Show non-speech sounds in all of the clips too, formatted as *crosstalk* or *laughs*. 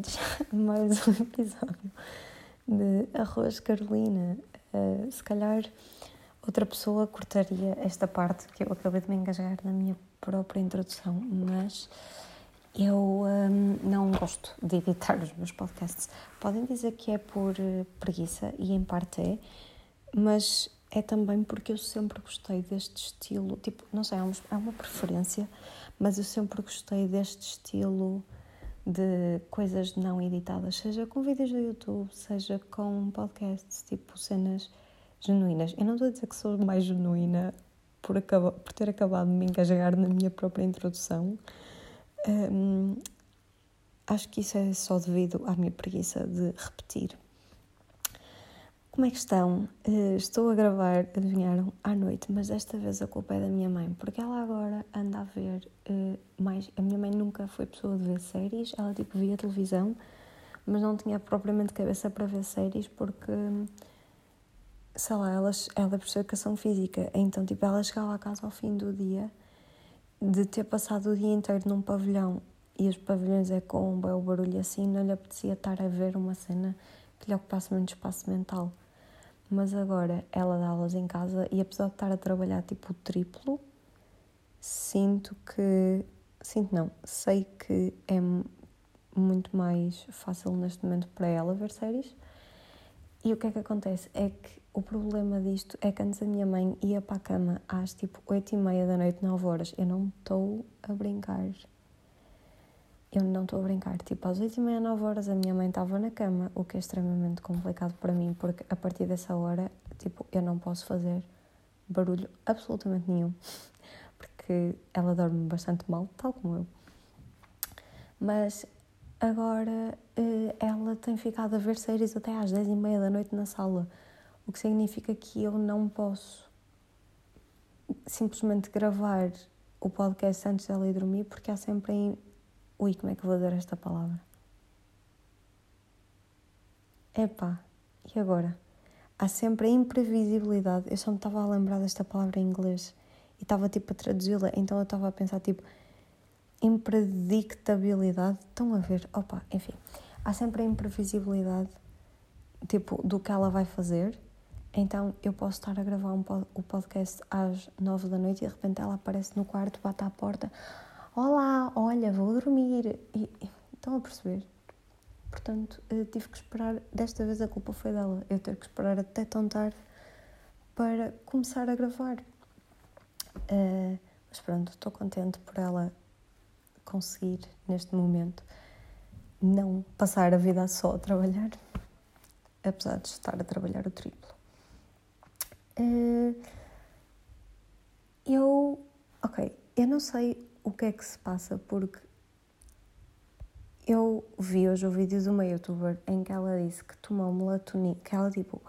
*laughs* mais um episódio de Arroz Carolina. Uh, se calhar outra pessoa cortaria esta parte que eu acabei de me engasgar na minha própria introdução, mas eu um, não gosto de editar os meus podcasts. Podem dizer que é por uh, preguiça, e em parte é, mas é também porque eu sempre gostei deste estilo, tipo, não sei, é é uma preferência, mas eu sempre gostei deste estilo de coisas não editadas, seja com vídeos do YouTube, seja com podcasts, tipo cenas genuínas. Eu não estou a dizer que sou mais genuína por, acabar, por ter acabado de me engajar na minha própria introdução. Um, acho que isso é só devido à minha preguiça de repetir. Como é que estão? Uh, estou a gravar, adivinharam, à noite, mas desta vez a culpa é da minha mãe, porque ela agora anda a ver uh, mais. A minha mãe nunca foi pessoa de ver séries, ela tipo via televisão, mas não tinha propriamente cabeça para ver séries, porque sei lá, ela, ela é professora de educação física, então tipo ela chegava a casa ao fim do dia de ter passado o dia inteiro num pavilhão e os pavilhões é com um belo barulho assim, não lhe apetecia estar a ver uma cena que lhe ocupasse muito espaço mental. Mas agora ela dá aulas em casa e apesar de estar a trabalhar tipo o triplo, sinto que. Sinto não, sei que é muito mais fácil neste momento para ela ver séries. E o que é que acontece? É que o problema disto é que antes a minha mãe ia para a cama às tipo 8 e meia da noite, 9 horas. Eu não estou a brincar. Eu não estou a brincar. Tipo, às 8 e meia, 9 horas a minha mãe estava na cama, o que é extremamente complicado para mim, porque a partir dessa hora, tipo, eu não posso fazer barulho absolutamente nenhum, *laughs* porque ela dorme bastante mal, tal como eu. Mas agora eh, ela tem ficado a ver séries até às 10 e meia da noite na sala, o que significa que eu não posso simplesmente gravar o podcast antes dela ir dormir, porque há sempre Ui, como é que vou dizer esta palavra? Epá, e agora? Há sempre a imprevisibilidade. Eu só me estava a lembrar desta palavra em inglês e estava tipo a traduzi-la, então eu estava a pensar tipo impredictabilidade. Estão a ver? Opa, enfim. Há sempre a imprevisibilidade tipo do que ela vai fazer. Então eu posso estar a gravar um pod o podcast às nove da noite e de repente ela aparece no quarto, bate à porta. Olá, olha, vou dormir. E, estão a perceber? Portanto, tive que esperar. Desta vez a culpa foi dela. Eu ter que esperar até tão tarde para começar a gravar. Uh, mas pronto, estou contente por ela conseguir, neste momento, não passar a vida só a trabalhar, apesar de estar a trabalhar o triplo. Uh, eu. Ok, eu não sei o que é que se passa, porque eu vi hoje o vídeo de uma youtuber em que ela disse que tomou melatonina, que ela tipo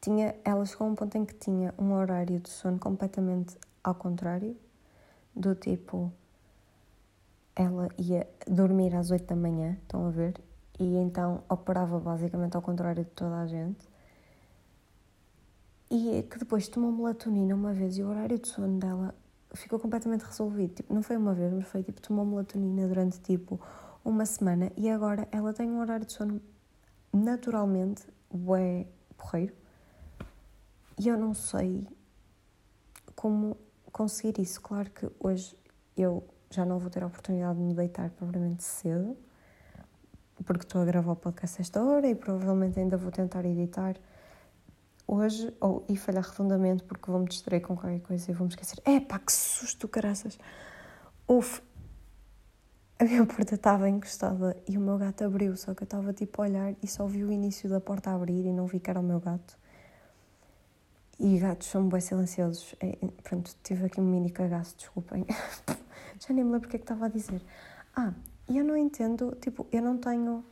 tinha, ela chegou a um ponto em que tinha um horário de sono completamente ao contrário, do tipo ela ia dormir às 8 da manhã, estão a ver? E então operava basicamente ao contrário de toda a gente. E que depois tomou melatonina uma vez e o horário de sono dela ficou completamente resolvido. Tipo, não foi uma vez, mas foi tipo, tomou melatonina durante tipo uma semana e agora ela tem um horário de sono naturalmente bué porreiro. E eu não sei como conseguir isso. Claro que hoje eu já não vou ter a oportunidade de me deitar provavelmente cedo, porque estou a gravar o podcast esta hora e provavelmente ainda vou tentar editar hoje, ou e falhar redondamente porque vou-me distrair com qualquer coisa e vou-me esquecer. É que susto, caraças! Uf, a minha porta estava encostada e o meu gato abriu, só que eu estava tipo a olhar e só vi o início da porta abrir e não vi que era o meu gato. E gatos são bem silenciosos. É, pronto, tive aqui um mini cagaço, desculpem. *laughs* Já nem me lembro o que é que estava a dizer. Ah, e eu não entendo, tipo, eu não tenho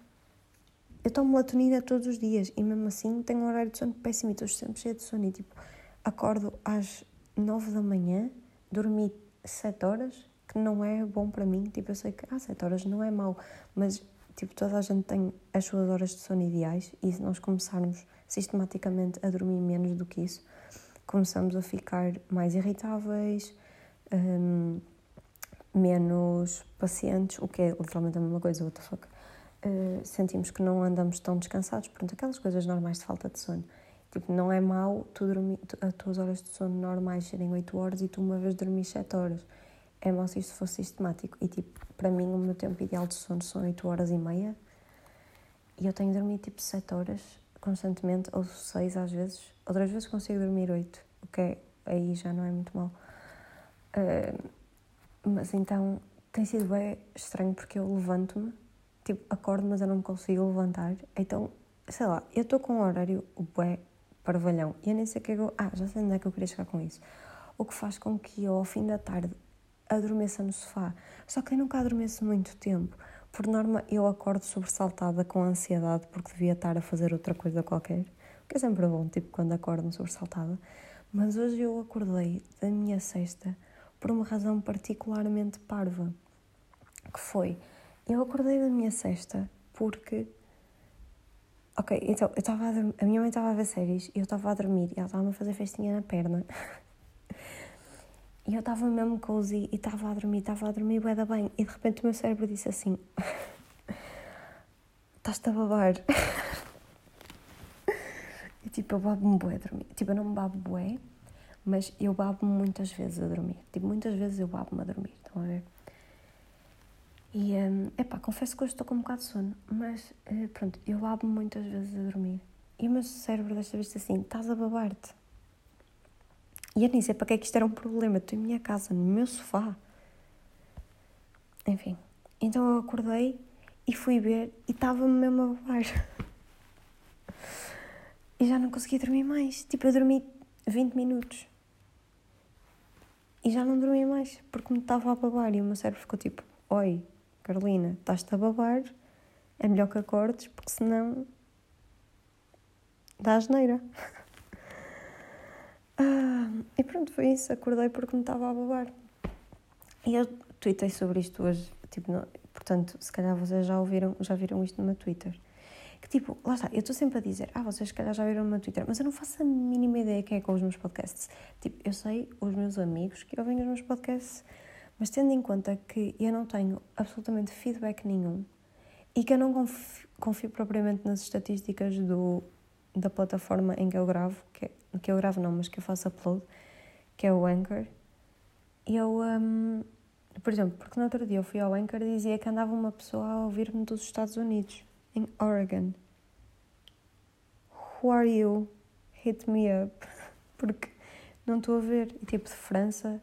eu tomo melatonina todos os dias e mesmo assim tenho um horário de sono péssimo e estou sempre cheia de sono e tipo, acordo às 9 da manhã, dormi 7 horas, que não é bom para mim, tipo, eu sei que ah, 7 horas não é mau, mas tipo, toda a gente tem as suas horas de sono ideais e se nós começarmos sistematicamente a dormir menos do que isso, começamos a ficar mais irritáveis, um, menos pacientes, o que é literalmente a mesma coisa, what the fuck. Uh, sentimos que não andamos tão descansados, portanto, aquelas coisas normais de falta de sono. Tipo, não é mau tu dormir, tu, as tuas horas de sono normais serem 8 horas e tu uma vez dormir 7 horas. É mau se isto fosse sistemático. E, tipo, para mim, o meu tempo ideal de sono são 8 horas e meia. E eu tenho dormido, tipo, 7 horas constantemente, ou 6 às vezes. Outras vezes consigo dormir 8, o que é, aí já não é muito mal. Uh, mas então, tem sido bem estranho porque eu levanto-me, tipo, acordo, mas eu não me consigo levantar. Então, sei lá, eu estou com um horário bué parvalhão. E eu nem sei o que é que eu... Ah, já sei onde é que eu queria chegar com isso. O que faz com que eu, ao fim da tarde, adormeça no sofá. Só que eu nunca adormeço muito tempo. Por norma, eu acordo sobressaltada com ansiedade porque devia estar a fazer outra coisa qualquer. O que é sempre bom, tipo, quando acordo sobressaltada. Mas hoje eu acordei da minha sexta por uma razão particularmente parva. Que foi, eu acordei da minha sexta porque Ok, então, eu estava a, a minha mãe estava a ver séries e eu estava a dormir e ela estava a fazer festinha na perna. *laughs* e eu estava mesmo cozy e estava a dormir, estava a dormir bué da bem. E de repente o meu cérebro disse assim: *laughs* Estás-te a babar. *laughs* e tipo, eu babo-me bué a dormir. Tipo, eu não me babo bué, mas eu babo-me muitas vezes a dormir. Tipo, muitas vezes eu babo-me a dormir. Estão a ver? E, um, epá, confesso que hoje estou com um bocado de sono, mas uh, pronto, eu babo muitas vezes a dormir. E o meu cérebro desta vez assim, estás a babar-te. E eu nem sei para que é que isto era um problema, estou em minha casa, no meu sofá. Enfim, então eu acordei e fui ver e estava-me mesmo a babar. *laughs* e já não conseguia dormir mais. Tipo, eu dormi 20 minutos. E já não dormi mais, porque me estava a babar e o meu cérebro ficou tipo, oi, Carolina, estás-te a babar, é melhor que acordes, porque senão dá asneira. *laughs* ah, e pronto, foi isso. Acordei porque me estava a babar. E eu tuitei sobre isto hoje. Tipo, não, portanto, se calhar vocês já ouviram, já viram isto no meu Twitter. Que tipo, lá está, eu estou sempre a dizer, ah, vocês se calhar já viram no meu Twitter, mas eu não faço a mínima ideia quem é que ouve os meus podcasts. Tipo, eu sei os meus amigos que ouvem os meus podcasts mas tendo em conta que eu não tenho absolutamente feedback nenhum e que eu não confio, confio propriamente nas estatísticas do, da plataforma em que eu gravo, que, é, que eu gravo não, mas que eu faço upload, que é o Anchor, eu, um, por exemplo, porque no outro dia eu fui ao Anchor e dizia que andava uma pessoa a ouvir-me dos Estados Unidos, em Oregon. Who are you? Hit me up. *laughs* Porque não estou a ver. E tipo de França,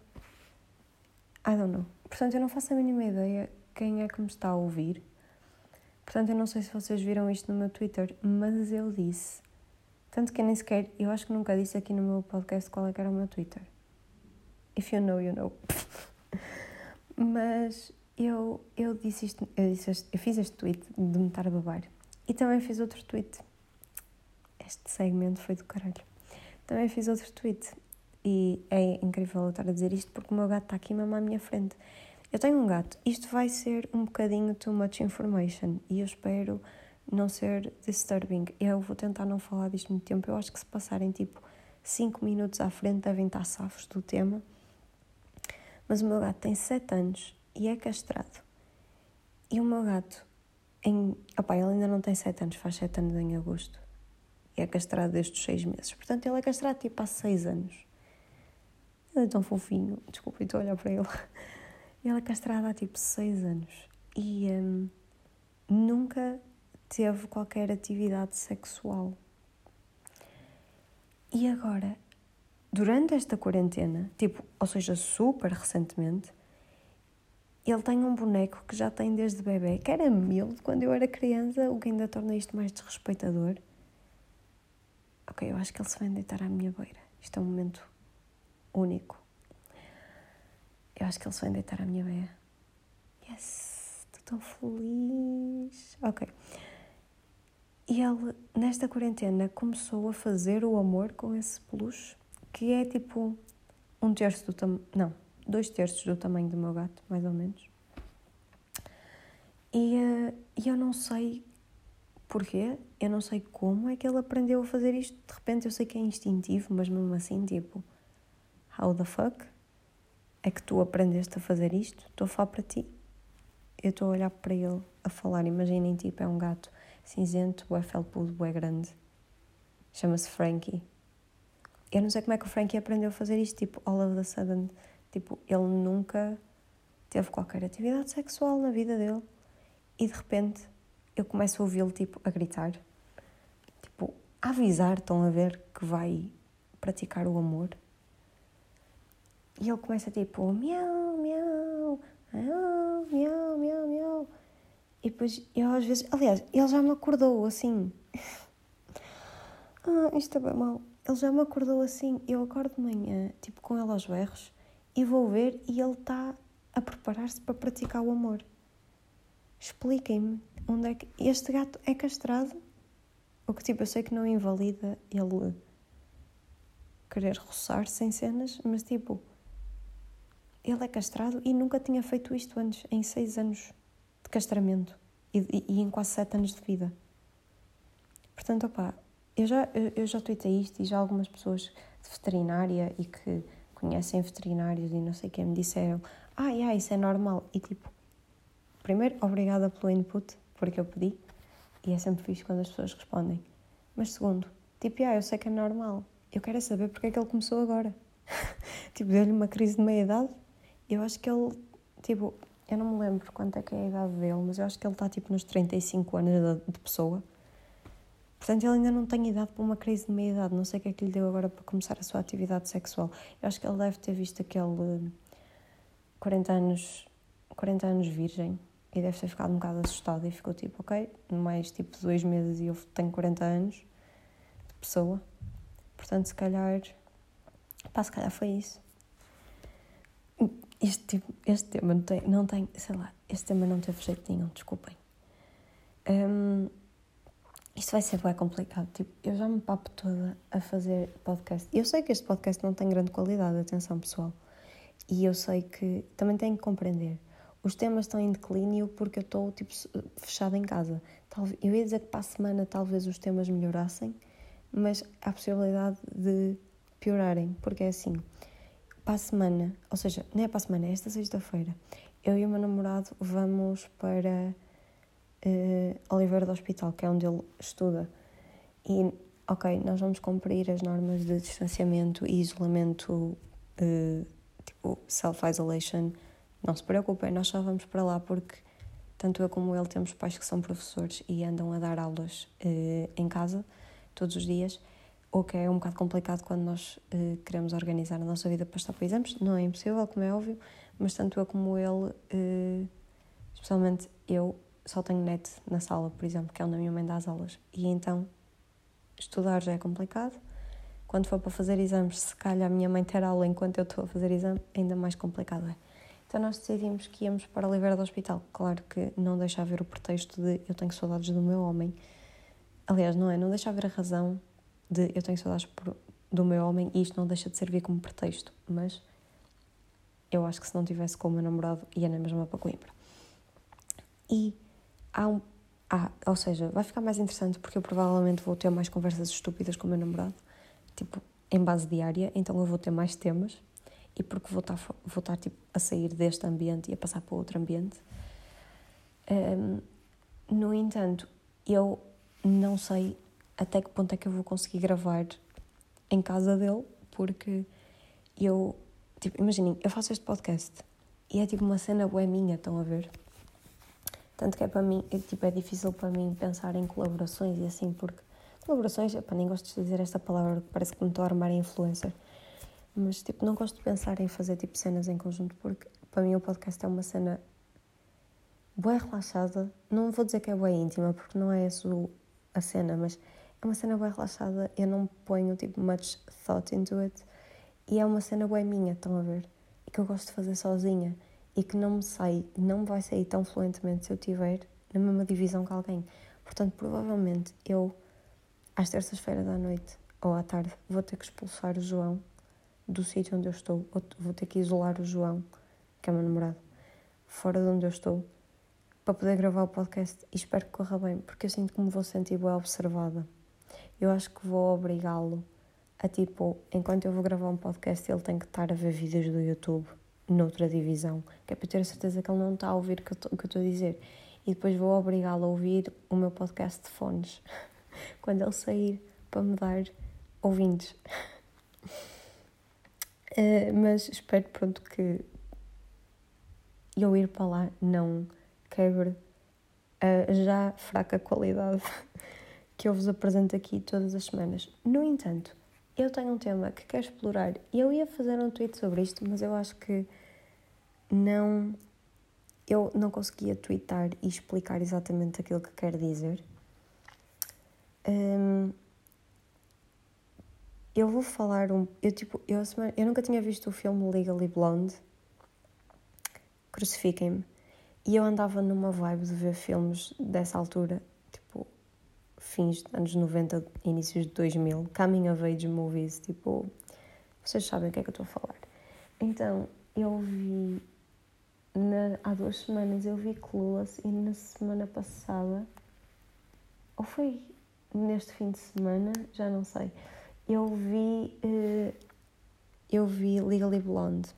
I don't know. Portanto, eu não faço a mínima ideia quem é que me está a ouvir. Portanto, eu não sei se vocês viram isto no meu Twitter, mas eu disse. Tanto que eu nem sequer, eu acho que nunca disse aqui no meu podcast qual é que era o meu Twitter. If you know, you know. *laughs* mas eu, eu disse isto, eu, disse este, eu fiz este tweet de me estar a babar. E também fiz outro tweet. Este segmento foi do caralho. Também fiz outro tweet e é incrível eu estar a dizer isto porque o meu gato está aqui mesmo à minha frente. Eu tenho um gato. Isto vai ser um bocadinho too much information e eu espero não ser disturbing. Eu vou tentar não falar disto muito tempo. Eu acho que se passarem tipo 5 minutos à frente devem estar safos do tema. Mas o meu gato tem 7 anos e é castrado. E o meu gato, em... Opa, ele ainda não tem 7 anos, faz 7 anos em agosto. E é castrado desde os 6 meses. Portanto, ele é castrado tipo há 6 anos. Ele é tão fofinho. Desculpa, estou a olhar para ele. *laughs* Ele é castrado há tipo 6 anos e um, nunca teve qualquer atividade sexual. E agora, durante esta quarentena, tipo, ou seja, super recentemente, ele tem um boneco que já tem desde bebê, que era meu quando eu era criança, o que ainda torna isto mais desrespeitador. Ok, eu acho que ele se vai deitar à minha beira. Isto é um momento único. Eu acho que ele se vai deitar à minha beira. Yes, estou tão feliz. Ok. E ele, nesta quarentena, começou a fazer o amor com esse peluche, que é tipo um terço do tamanho. Não, dois terços do tamanho do meu gato, mais ou menos. E uh, eu não sei porquê, eu não sei como é que ele aprendeu a fazer isto. De repente eu sei que é instintivo, mas mesmo assim, tipo, how the fuck? é que tu aprendeste a fazer isto, estou a falar para ti. Eu estou a olhar para ele a falar, imaginem, tipo, é um gato cinzento, bué felpudo, bué grande. Chama-se Frankie. Eu não sei como é que o Frankie aprendeu a fazer isto, tipo, all of a sudden. Tipo, ele nunca teve qualquer atividade sexual na vida dele. E de repente eu começo a ouvi-lo, tipo, a gritar. Tipo, a avisar, estão a ver, que vai praticar o amor. E ele começa tipo, miau, miau, miau, miau, miau, miau. E depois eu às vezes, aliás, ele já me acordou assim. *laughs* ah, isto é bem mal. Ele já me acordou assim. Eu acordo de manhã, tipo, com ele aos berros, e vou ver e ele está a preparar-se para praticar o amor. Expliquem-me onde é que. Este gato é castrado? O que tipo, eu sei que não invalida ele querer roçar sem cenas, mas tipo ele é castrado e nunca tinha feito isto antes, em seis anos de castramento e, e, e em quase sete anos de vida. Portanto, opá, eu já, eu, eu já tuitei isto e já algumas pessoas de veterinária e que conhecem veterinários e não sei quem me disseram ah, yeah, isso é normal. E tipo, primeiro, obrigada pelo input, porque eu pedi, e é sempre fixe quando as pessoas respondem. Mas segundo, tipo, yeah, eu sei que é normal, eu quero é saber porque é que ele começou agora. *laughs* tipo, deu-lhe uma crise de meia-idade eu acho que ele, tipo, eu não me lembro quanto é que é a idade dele, mas eu acho que ele está tipo nos 35 anos de, pessoa. Portanto, ele ainda não tem idade para uma crise de meia-idade. Não sei o que é que lhe deu agora para começar a sua atividade sexual. Eu acho que ele deve ter visto aquele 40 anos, 40 anos virgem e deve ter ficado um bocado assustado e ficou tipo, ok, mais tipo dois meses e eu tenho 40 anos de pessoa. Portanto, se calhar, pá, se calhar foi isso este, tipo, este tema não tem, não tem, sei lá, este tema não teve jeito nenhum, desculpem. Um, isto vai ser bem complicado. Tipo, eu já me papo toda a fazer podcast. Eu sei que este podcast não tem grande qualidade, atenção pessoal. E eu sei que também tenho que compreender. Os temas estão em declínio porque eu estou tipo, fechada em casa. Eu ia dizer que para a semana talvez os temas melhorassem, mas há possibilidade de piorarem, porque é assim para a semana, ou seja, não é para a semana, é esta sexta-feira, eu e o meu namorado vamos para uh, Oliveira do Hospital, que é onde ele estuda. E, ok, nós vamos cumprir as normas de distanciamento e isolamento, uh, tipo self-isolation. Não se preocupem, nós só vamos para lá porque tanto eu como ele temos pais que são professores e andam a dar aulas uh, em casa todos os dias o que é um bocado complicado quando nós uh, queremos organizar a nossa vida para estar para exames. Não é impossível, como é óbvio, mas tanto eu como ele, uh, especialmente eu, só tenho net na sala, por exemplo, que é onde a minha mãe dá as aulas. E então, estudar já é complicado. Quando for para fazer exames, se calhar a minha mãe ter aula enquanto eu estou a fazer exame, ainda mais complicado é. Então nós decidimos que íamos para a Oliveira do Hospital. Claro que não deixa haver o pretexto de eu tenho saudades do meu homem. Aliás, não é, não deixa haver a razão de eu tenho saudades por, do meu homem e isto não deixa de servir como pretexto, mas eu acho que se não tivesse com o meu namorado ia na mesma para Coimbra. E há um. Ah, ou seja, vai ficar mais interessante porque eu provavelmente vou ter mais conversas estúpidas com o meu namorado, tipo, em base diária, então eu vou ter mais temas e porque vou estar, vou estar tipo, a sair deste ambiente e a passar para outro ambiente. Um, no entanto, eu não sei até que ponto é que eu vou conseguir gravar em casa dele, porque eu, tipo, imaginem, eu faço este podcast e é tipo uma cena boa minha, estão a ver? Tanto que é para mim, é, tipo, é difícil para mim pensar em colaborações e assim, porque colaborações, para nem gosto de dizer esta palavra, parece que me estou a armar influencer, mas tipo, não gosto de pensar em fazer tipo cenas em conjunto, porque para mim o podcast é uma cena boa relaxada, não vou dizer que é boa íntima, porque não é isso a cena, mas é uma cena bem relaxada, eu não ponho tipo much thought into it. E é uma cena bem minha, estão a ver? E que eu gosto de fazer sozinha. E que não me sai, não me vai sair tão fluentemente se eu estiver na mesma divisão que alguém. Portanto, provavelmente eu, às terças-feiras à noite ou à tarde, vou ter que expulsar o João do sítio onde eu estou, ou vou ter que isolar o João, que é meu namorado, fora de onde eu estou, para poder gravar o podcast. E espero que corra bem, porque eu sinto que me vou sentir bem observada eu acho que vou obrigá-lo a tipo, enquanto eu vou gravar um podcast, ele tem que estar a ver vídeos do YouTube noutra divisão, que é para ter a certeza que ele não está a ouvir o que eu estou a dizer. E depois vou obrigá-lo a ouvir o meu podcast de fones *laughs* quando ele sair para me dar ouvintes. Uh, *laughs* mas espero pronto que eu ir para lá não quebre a já fraca qualidade *laughs* que eu vos apresento aqui todas as semanas. No entanto, eu tenho um tema que quero explorar e eu ia fazer um tweet sobre isto, mas eu acho que não. Eu não conseguia twittar e explicar exatamente aquilo que quero dizer. Um, eu vou falar um. Eu, tipo, eu, eu nunca tinha visto o filme Legally Blonde. Crucifiquem-me. E eu andava numa vibe de ver filmes dessa altura, fins dos anos 90, inícios de 2000, coming of age movies, tipo, vocês sabem o que é que eu estou a falar. Então, eu vi, na, há duas semanas eu vi Clueless e na semana passada, ou foi neste fim de semana, já não sei, eu vi, uh, eu vi Legally Blonde.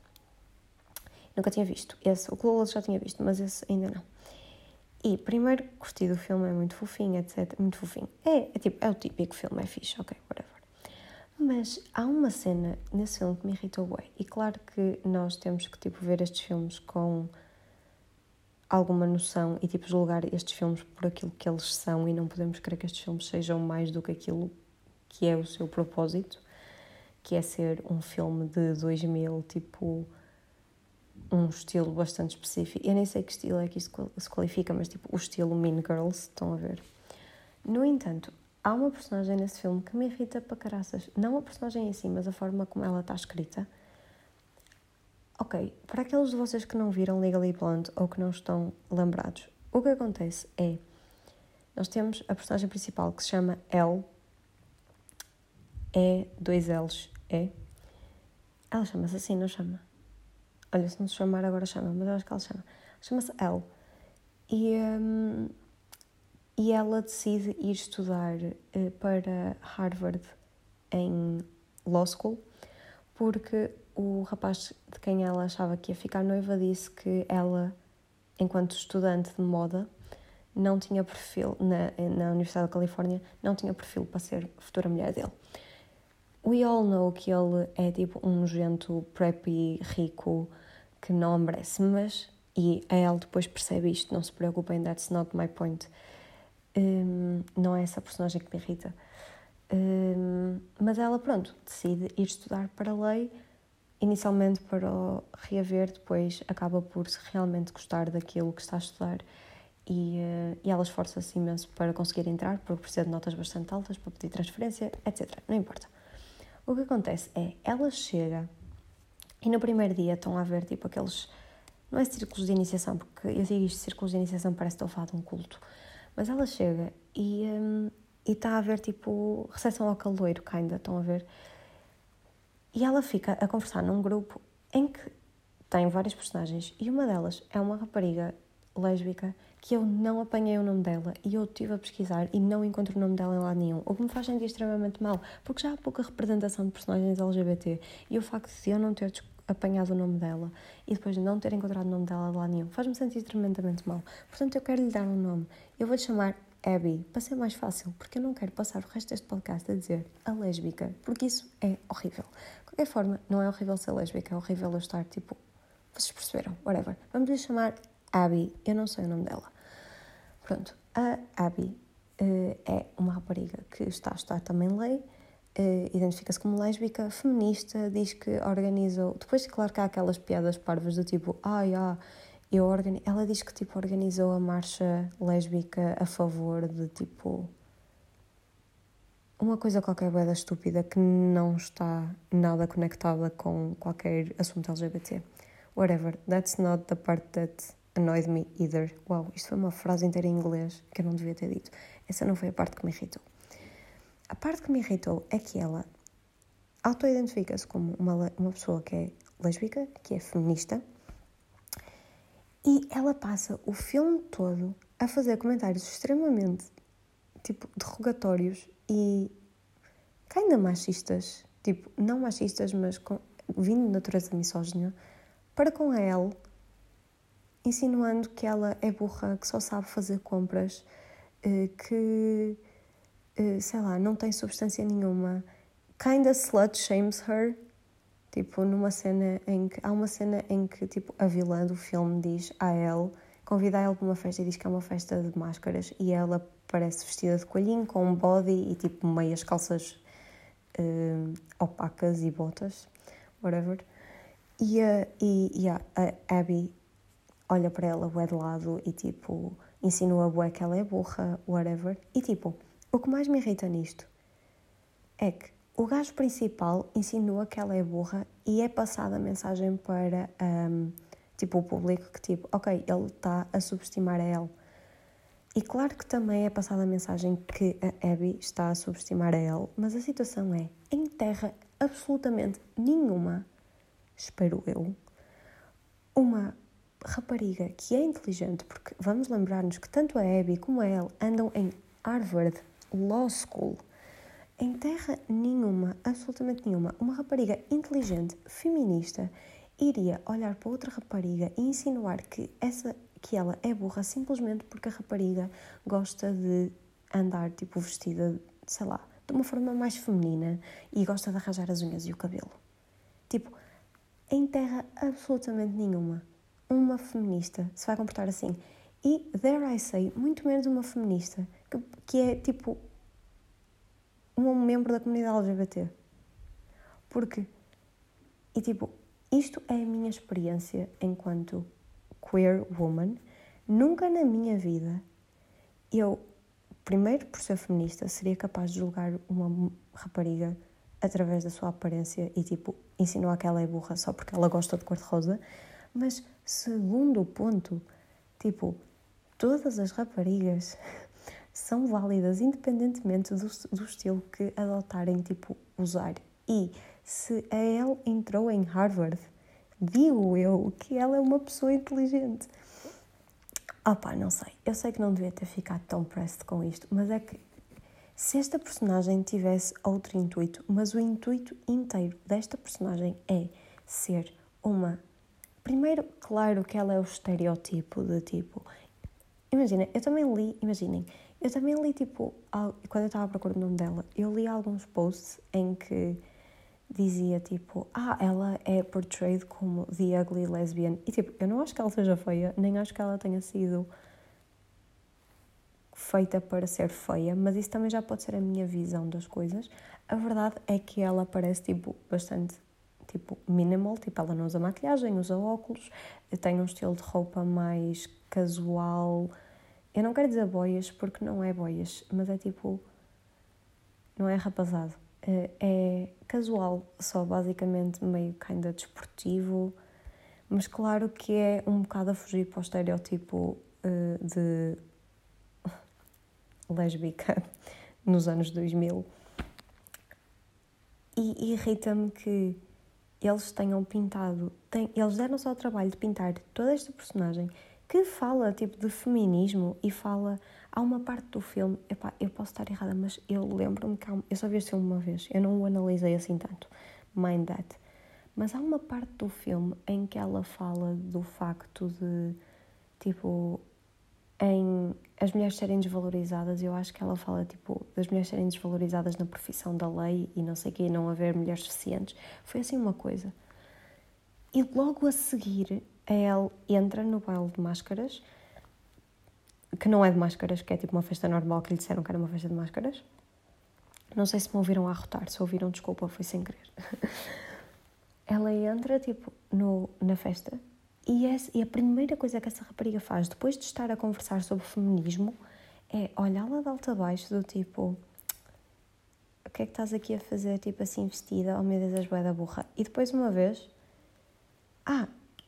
Nunca tinha visto. Esse, o Clueless já tinha visto, mas esse ainda não. E primeiro gostei do filme, é muito fofinho, etc. Muito fofinho. É, é tipo, é o típico filme, é fixe, ok, whatever. Mas há uma cena nesse filme que me irritou bem. E claro que nós temos que tipo, ver estes filmes com alguma noção e tipo julgar estes filmes por aquilo que eles são e não podemos crer que estes filmes sejam mais do que aquilo que é o seu propósito, que é ser um filme de 2000, tipo um estilo bastante específico. Eu nem sei que estilo é que isto se qualifica, mas tipo o estilo Mean Girls, estão a ver? No entanto, há uma personagem nesse filme que me irrita para caraças. Não a personagem em si, mas a forma como ela está escrita. Ok, para aqueles de vocês que não viram Legally Blonde ou que não estão lembrados, o que acontece é. Nós temos a personagem principal que se chama Elle. É dois L's, é. Ela chama-se assim, não chama? Olha, se não se chamar agora chama, mas eu acho que ela chama. Chama-se Elle. E, um, e ela decide ir estudar uh, para Harvard em Law School porque o rapaz de quem ela achava que ia ficar noiva disse que ela, enquanto estudante de moda, não tinha perfil, na, na Universidade da Califórnia, não tinha perfil para ser futura mulher dele. We all know que ele é tipo um nojento preppy, rico, que não merece, mas. E a Elle depois percebe isto, não se preocupem, that's not my point. Um, não é essa personagem que me irrita. Um, mas ela, pronto, decide ir estudar para a lei, inicialmente para o reaver, depois acaba por realmente gostar daquilo que está a estudar e, uh, e ela esforça-se imenso para conseguir entrar, porque precisa de notas bastante altas para pedir transferência, etc. Não importa. O que acontece é, ela chega e no primeiro dia estão a ver tipo aqueles. Não é círculos de iniciação, porque eu digo isto, círculos de iniciação parece que estou a falar de um culto. Mas ela chega e um, está a ver tipo recepção ao caloiro, ainda estão a ver. E ela fica a conversar num grupo em que tem várias personagens e uma delas é uma rapariga lésbica que eu não apanhei o nome dela e eu estive a pesquisar e não encontro o nome dela em lado nenhum, o que me faz sentir extremamente mal, porque já há pouca representação de personagens LGBT e o facto de eu não ter apanhado o nome dela e depois de não ter encontrado o nome dela lá nenhum, faz-me sentir tremendamente mal. Portanto, eu quero lhe dar um nome. Eu vou-lhe chamar Abby, para ser mais fácil, porque eu não quero passar o resto deste podcast a dizer a lésbica, porque isso é horrível. De qualquer forma, não é horrível ser lésbica, é horrível eu estar tipo. Vocês perceberam? Whatever. Vamos lhe chamar Abby, eu não sei o nome dela. Pronto, a Abby uh, é uma rapariga que está a estudar também lei uh, identifica-se como lésbica, feminista, diz que organizou. Depois, claro que há aquelas piadas parvas do tipo, ai, ah, eu organi... ela diz que tipo organizou a marcha lésbica a favor de tipo uma coisa qualquer boeda estúpida que não está nada conectada com qualquer assunto LGBT. Whatever, that's not the part that annoyed me either. Uau, isto foi uma frase inteira em inglês que eu não devia ter dito. Essa não foi a parte que me irritou. A parte que me irritou é que ela auto-identifica-se como uma, uma pessoa que é lésbica, que é feminista, e ela passa o filme todo a fazer comentários extremamente, tipo, derrogatórios e ainda machistas, tipo, não machistas, mas com, vindo de natureza misógina, para com a insinuando que ela é burra, que só sabe fazer compras, eh, que, eh, sei lá, não tem substância nenhuma. Kinda slut shames her. Tipo, numa cena em que. Há uma cena em que, tipo, a vilã do filme diz a Elle, convida a Elle para uma festa e diz que é uma festa de máscaras e ela parece vestida de coelhinho, com um body e, tipo, meias calças uh, opacas e botas, whatever. E, a, e, e a, a Abby olha para ela bué de lado e tipo insinua bué que ela é burra, whatever. E tipo, o que mais me irrita nisto é que o gajo principal insinua que ela é burra e é passada a mensagem para um, tipo o público que tipo, ok, ele está a subestimar a ela. E claro que também é passada a mensagem que a Abby está a subestimar a ele, mas a situação é, em terra absolutamente nenhuma, espero eu, uma rapariga que é inteligente, porque vamos lembrar-nos que tanto a Abby como a Elle andam em Harvard Law School. Em terra nenhuma, absolutamente nenhuma, uma rapariga inteligente, feminista, iria olhar para outra rapariga e insinuar que essa que ela é burra simplesmente porque a rapariga gosta de andar tipo vestida, sei lá, de uma forma mais feminina e gosta de arranjar as unhas e o cabelo. Tipo, em terra absolutamente nenhuma, uma feminista se vai comportar assim. E, there I say, muito menos uma feminista que, que é tipo um membro da comunidade LGBT. Porque, e tipo, isto é a minha experiência enquanto queer woman, nunca na minha vida eu, primeiro por ser feminista, seria capaz de julgar uma rapariga através da sua aparência e tipo insinuar que ela é burra só porque ela gosta de cor-de-rosa. Mas segundo ponto, tipo, todas as raparigas *laughs* são válidas independentemente do, do estilo que adotarem, tipo, usar. E se a Elle entrou em Harvard digo eu que ela é uma pessoa inteligente. Ah pá, não sei. Eu sei que não devia ter ficado tão pressed com isto, mas é que se esta personagem tivesse outro intuito, mas o intuito inteiro desta personagem é ser uma. Primeiro, claro que ela é o estereótipo de tipo. Imagina, eu também li, imaginem, eu também li tipo, quando eu estava a procurar o nome dela, eu li alguns posts em que dizia tipo, ah, ela é portrayed como the ugly lesbian. E tipo, eu não acho que ela seja feia, nem acho que ela tenha sido feita para ser feia, mas isso também já pode ser a minha visão das coisas. A verdade é que ela parece tipo bastante tipo minimal, tipo ela não usa maquilhagem, usa óculos, tem um estilo de roupa mais casual. Eu não quero dizer boias porque não é boias, mas é tipo não é rapazado eh, é casual, só basicamente meio kinda desportivo, mas claro que é um bocado a fugir para o estereótipo uh, de *laughs* lésbica *laughs* nos anos 2000. E irrita-me que eles tenham pintado, tem, eles deram-se ao trabalho de pintar toda esta personagem que fala tipo de feminismo e fala Há uma parte do filme, epá, eu posso estar errada, mas eu lembro-me que há, eu só vi este filme uma vez, eu não o analisei assim tanto, mind that. Mas há uma parte do filme em que ela fala do facto de, tipo, em as mulheres serem desvalorizadas, eu acho que ela fala, tipo, das mulheres serem desvalorizadas na profissão da lei e não sei quê, não haver mulheres suficientes. Foi assim uma coisa. E logo a seguir, ela entra no baile de máscaras que não é de máscaras, que é tipo uma festa normal que lhe disseram que era uma festa de máscaras. Não sei se me ouviram a arrotar, se ouviram, desculpa, foi sem querer. *laughs* Ela entra, tipo, no, na festa e, é, e a primeira coisa que essa rapariga faz, depois de estar a conversar sobre feminismo, é olhá-la de alto a baixo, do tipo... O que é que estás aqui a fazer, tipo assim, vestida? Oh meu Deus, és da burra. E depois, uma vez... Ah,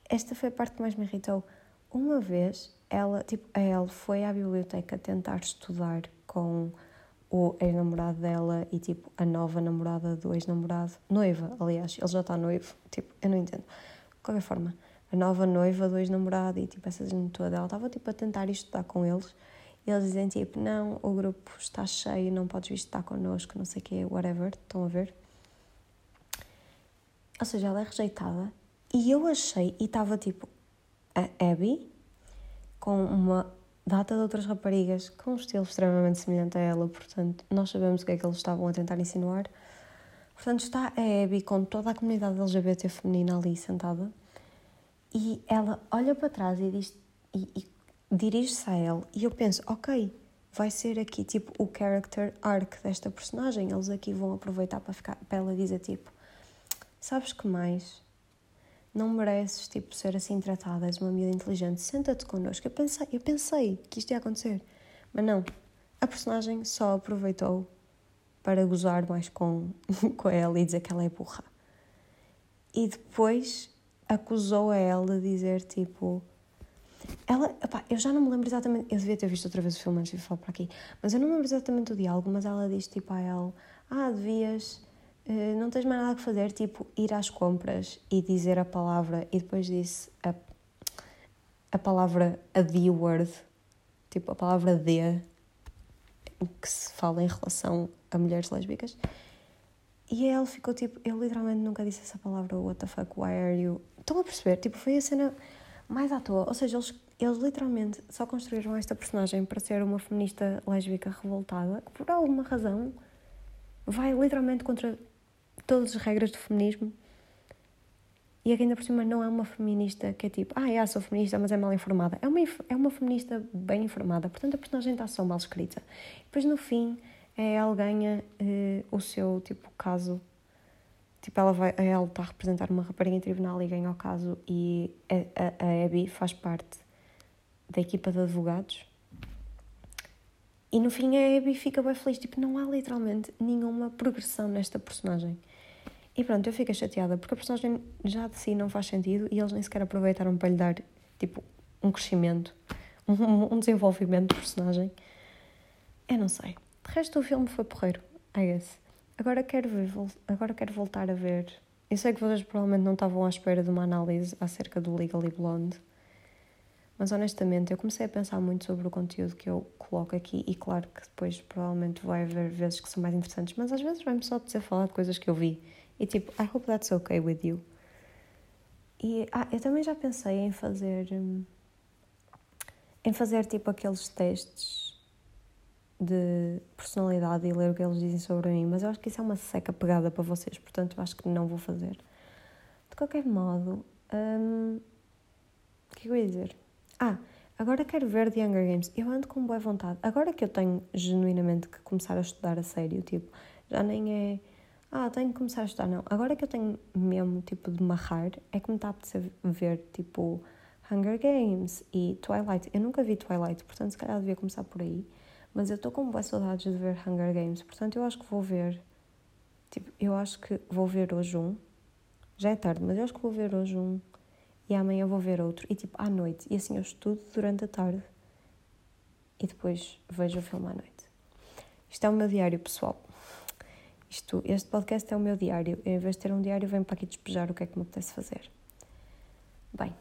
esta foi a parte que mais me irritou. Uma vez, ela, tipo, a Elle foi à biblioteca tentar estudar com o ex-namorado dela e, tipo, a nova namorada do ex-namorado, noiva, aliás, ele já está noivo, tipo, eu não entendo. De qualquer forma, a nova noiva do ex-namorado e, tipo, essa gente toda, ela estava, tipo, a tentar estudar com eles e eles dizem, tipo, não, o grupo está cheio, não podes vir estudar connosco, não sei o quê, whatever, estão a ver? Ou seja, ela é rejeitada E eu achei, e estava tipo a Abby com uma data de outras raparigas com um estilo extremamente semelhante a ela, portanto, nós sabemos o que é que eles estavam a tentar insinuar. Portanto, está a Abby com toda a comunidade LGBT feminina ali sentada e ela olha para trás e diz e, e dirige-se a ela e eu penso, ok, vai ser aqui tipo o character arc desta personagem. Eles aqui vão aproveitar para, ficar, para ela dizer tipo, sabes que mais? Não mereces tipo ser assim tratada, és uma miúda inteligente, senta-te connosco. Eu pensei, eu pensei que isto ia acontecer, mas não. A personagem só aproveitou para gozar mais com, *laughs* com ela e dizer que ela é burra. E depois acusou a ela de dizer tipo ela, eu já não me lembro exatamente, eu devia ter visto outra vez o filme antes de falar para aqui, mas eu não me lembro exatamente do diálogo, mas ela diz tipo a ela, ah, devias, eh, não tens mais nada que fazer, tipo, ir às compras e dizer a palavra, e depois disse a, a palavra, a D word, tipo, a palavra D, que se fala em relação a mulheres lésbicas, e ela ficou tipo, eu literalmente nunca disse essa palavra, what the fuck, why are you... Estão a perceber? Tipo, foi a cena mais à toa. Ou seja, eles, eles literalmente só construíram esta personagem para ser uma feminista lésbica revoltada, que por alguma razão vai literalmente contra todas as regras do feminismo. E aqui ainda por cima não é uma feminista que é tipo, ah, é, sou feminista, mas é mal informada. É uma, é uma feminista bem informada, portanto a personagem está só mal escrita. E depois no fim, é, ela ganha uh, o seu tipo caso Tipo, ela, vai, ela está a representar uma rapariga em tribunal e ganha o caso e a, a, a Abby faz parte da equipa de advogados. E no fim a Abby fica bem feliz. Tipo, não há literalmente nenhuma progressão nesta personagem. E pronto, eu fico chateada porque a personagem já de si não faz sentido e eles nem sequer aproveitaram para lhe dar, tipo, um crescimento, *laughs* um, um desenvolvimento de personagem. Eu não sei. De resto, o filme foi porreiro, I guess. Agora quero ver, agora quero voltar a ver. Eu sei que vocês provavelmente não estavam à espera de uma análise acerca do Legally Blonde, mas honestamente eu comecei a pensar muito sobre o conteúdo que eu coloco aqui e claro que depois provavelmente vai haver vezes que são mais interessantes, mas às vezes vai-me só dizer falar de coisas que eu vi e tipo, I hope that's okay with you. E ah, eu também já pensei em fazer hum, em fazer tipo aqueles testes de personalidade e ler o que eles dizem sobre mim, mas eu acho que isso é uma seca pegada para vocês, portanto eu acho que não vou fazer. De qualquer modo, hum, o que, é que eu ia dizer? Ah, agora quero ver The Hunger Games. Eu ando com boa vontade. Agora que eu tenho genuinamente que começar a estudar a sério, tipo, já nem é. Ah, tenho que começar a estudar, não. Agora que eu tenho mesmo, tipo, de marrar, é que me está a apetecer ver, tipo, Hunger Games e Twilight. Eu nunca vi Twilight, portanto, se calhar devia começar por aí. Mas eu estou com boas saudades de ver Hunger Games, portanto eu acho que vou ver. Tipo, eu acho que vou ver hoje um. Já é tarde, mas eu acho que vou ver hoje um. E amanhã vou ver outro. E tipo, à noite. E assim eu estudo durante a tarde. E depois vejo o filme à noite. Isto é o meu diário pessoal. Isto, este podcast é o meu diário. Em vez de ter um diário, venho para aqui despejar o que é que me apetece fazer. Bem,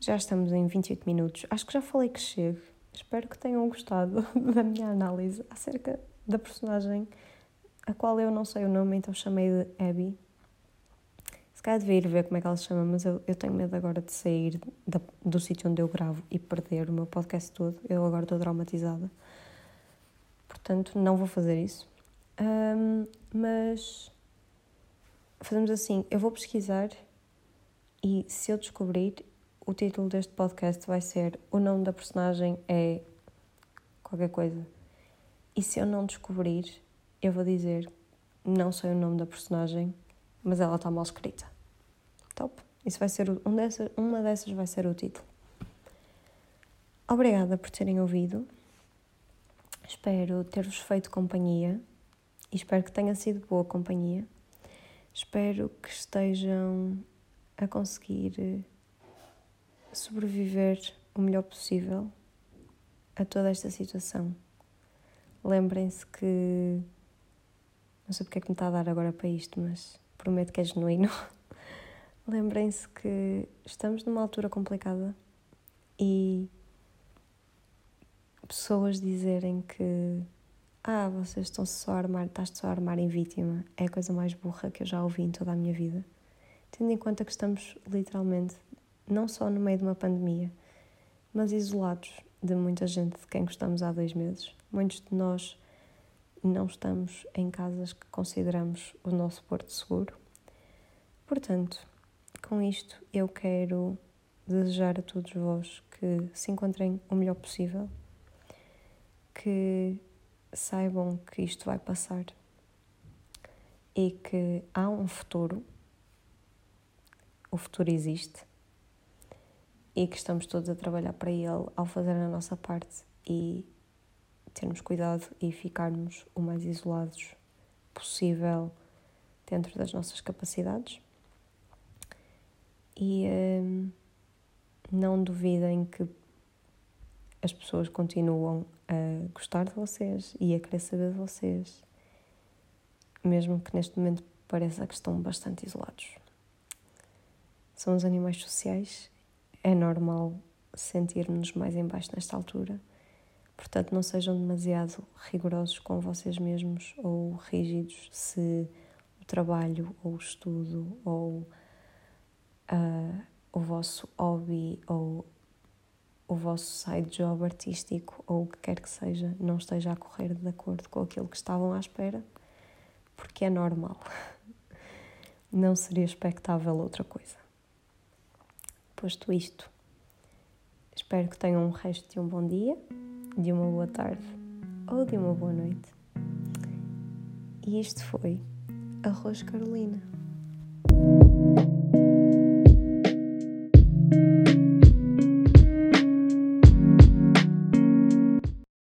já estamos em 28 minutos. Acho que já falei que chego. Espero que tenham gostado *laughs* da minha análise acerca da personagem, a qual eu não sei o nome, então chamei de Abby. Se calhar devia ir ver como é que ela se chama, mas eu, eu tenho medo agora de sair da, do sítio onde eu gravo e perder o meu podcast todo. Eu agora estou traumatizada. Portanto, não vou fazer isso. Um, mas fazemos assim: eu vou pesquisar e se eu descobrir, o título deste podcast vai ser O nome da personagem é qualquer coisa. E se eu não descobrir, eu vou dizer não sei o nome da personagem, mas ela está mal escrita. Top. Isso vai ser um dessas, uma dessas vai ser o título. Obrigada por terem ouvido. Espero ter-vos feito companhia e espero que tenha sido boa companhia. Espero que estejam a conseguir sobreviver o melhor possível a toda esta situação. Lembrem-se que. Não sei porque é que me está a dar agora para isto, mas prometo que é genuíno. *laughs* Lembrem-se que estamos numa altura complicada e pessoas dizerem que ah, vocês estão só a armar, estás só a armar em vítima, é a coisa mais burra que eu já ouvi em toda a minha vida. tendo em conta que estamos literalmente não só no meio de uma pandemia, mas isolados de muita gente de quem gostamos há dois meses. Muitos de nós não estamos em casas que consideramos o nosso porto seguro. Portanto, com isto eu quero desejar a todos vós que se encontrem o melhor possível, que saibam que isto vai passar e que há um futuro, o futuro existe e que estamos todos a trabalhar para ele ao fazer a nossa parte e termos cuidado e ficarmos o mais isolados possível dentro das nossas capacidades. E hum, não duvidem que as pessoas continuam a gostar de vocês e a querer saber de vocês, mesmo que neste momento pareça que estão bastante isolados. Somos animais sociais é normal sentirmos mais em baixo nesta altura. Portanto, não sejam demasiado rigorosos com vocês mesmos ou rígidos se o trabalho ou o estudo ou uh, o vosso hobby ou o vosso side job artístico ou o que quer que seja não esteja a correr de acordo com aquilo que estavam à espera, porque é normal. *laughs* Não seria expectável outra coisa. Posto isto, espero que tenham um resto de um bom dia, de uma boa tarde ou de uma boa noite. E isto foi Arroz Carolina.